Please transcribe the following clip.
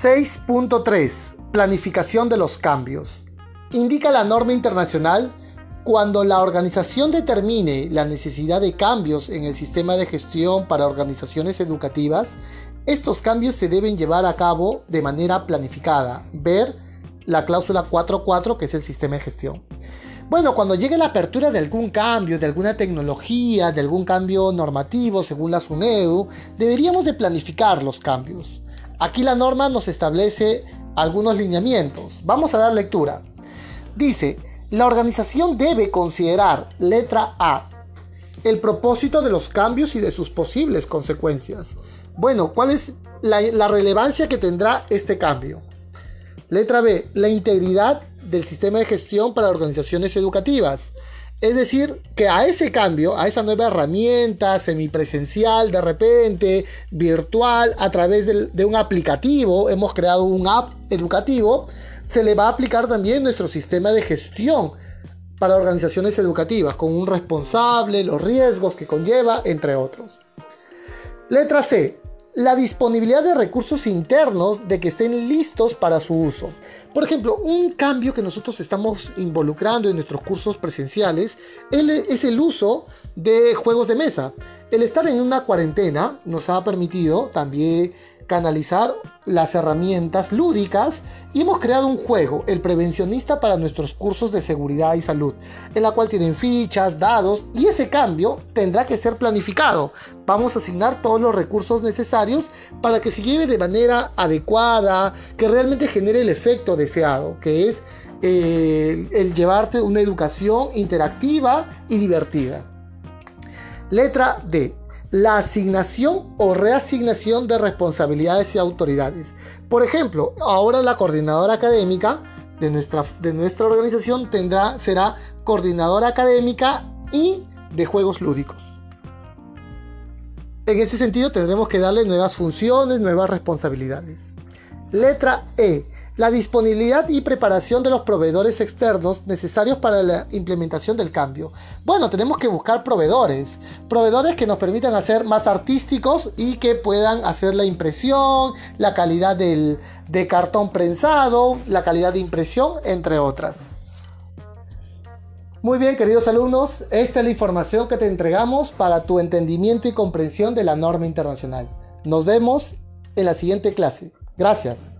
6.3 Planificación de los cambios. Indica la norma internacional cuando la organización determine la necesidad de cambios en el sistema de gestión para organizaciones educativas, estos cambios se deben llevar a cabo de manera planificada. Ver la cláusula 4.4 que es el sistema de gestión. Bueno, cuando llegue la apertura de algún cambio, de alguna tecnología, de algún cambio normativo según la SUNEDU, deberíamos de planificar los cambios. Aquí la norma nos establece algunos lineamientos. Vamos a dar lectura. Dice, la organización debe considerar, letra A, el propósito de los cambios y de sus posibles consecuencias. Bueno, ¿cuál es la, relevancia que tendrá este cambio? Letra B, la integridad del sistema de gestión para organizaciones educativas. Es decir, que a ese cambio, a esa nueva herramienta semipresencial, de repente, virtual, a través de un aplicativo, hemos creado un app educativo, se le va a aplicar también nuestro sistema de gestión para organizaciones educativas, con un responsable, los riesgos que conlleva, entre otros. Letra C. La disponibilidad de recursos internos de que estén listos para su uso. Por ejemplo, un cambio que nosotros estamos involucrando en nuestros cursos presenciales es el uso de juegos de mesa. El estar en una cuarentena nos ha permitido también canalizar las herramientas lúdicas y hemos creado un juego, el prevencionista para nuestros cursos de seguridad y salud, en la cual tienen fichas, dados y ese cambio tendrá que ser planificado. Vamos a asignar todos los recursos necesarios para que se lleve de manera adecuada, que realmente genere el efecto deseado, que es eh, el llevarte una educación interactiva y divertida. Letra D la asignación o reasignación de responsabilidades y autoridades. Por ejemplo, ahora la coordinadora académica de nuestra, de nuestra organización tendrá, será coordinadora académica y de juegos lúdicos. En ese sentido tendremos que darle nuevas funciones, nuevas responsabilidades. Letra E la disponibilidad y preparación de los proveedores externos necesarios para la implementación del cambio. Bueno, tenemos que buscar proveedores, proveedores que nos permitan hacer más artísticos y que puedan hacer la impresión, la calidad del, de cartón prensado, la calidad de impresión, entre otras. Muy bien, queridos alumnos, esta es la información que te entregamos para tu entendimiento y comprensión de la norma internacional. Nos vemos en la siguiente clase. Gracias.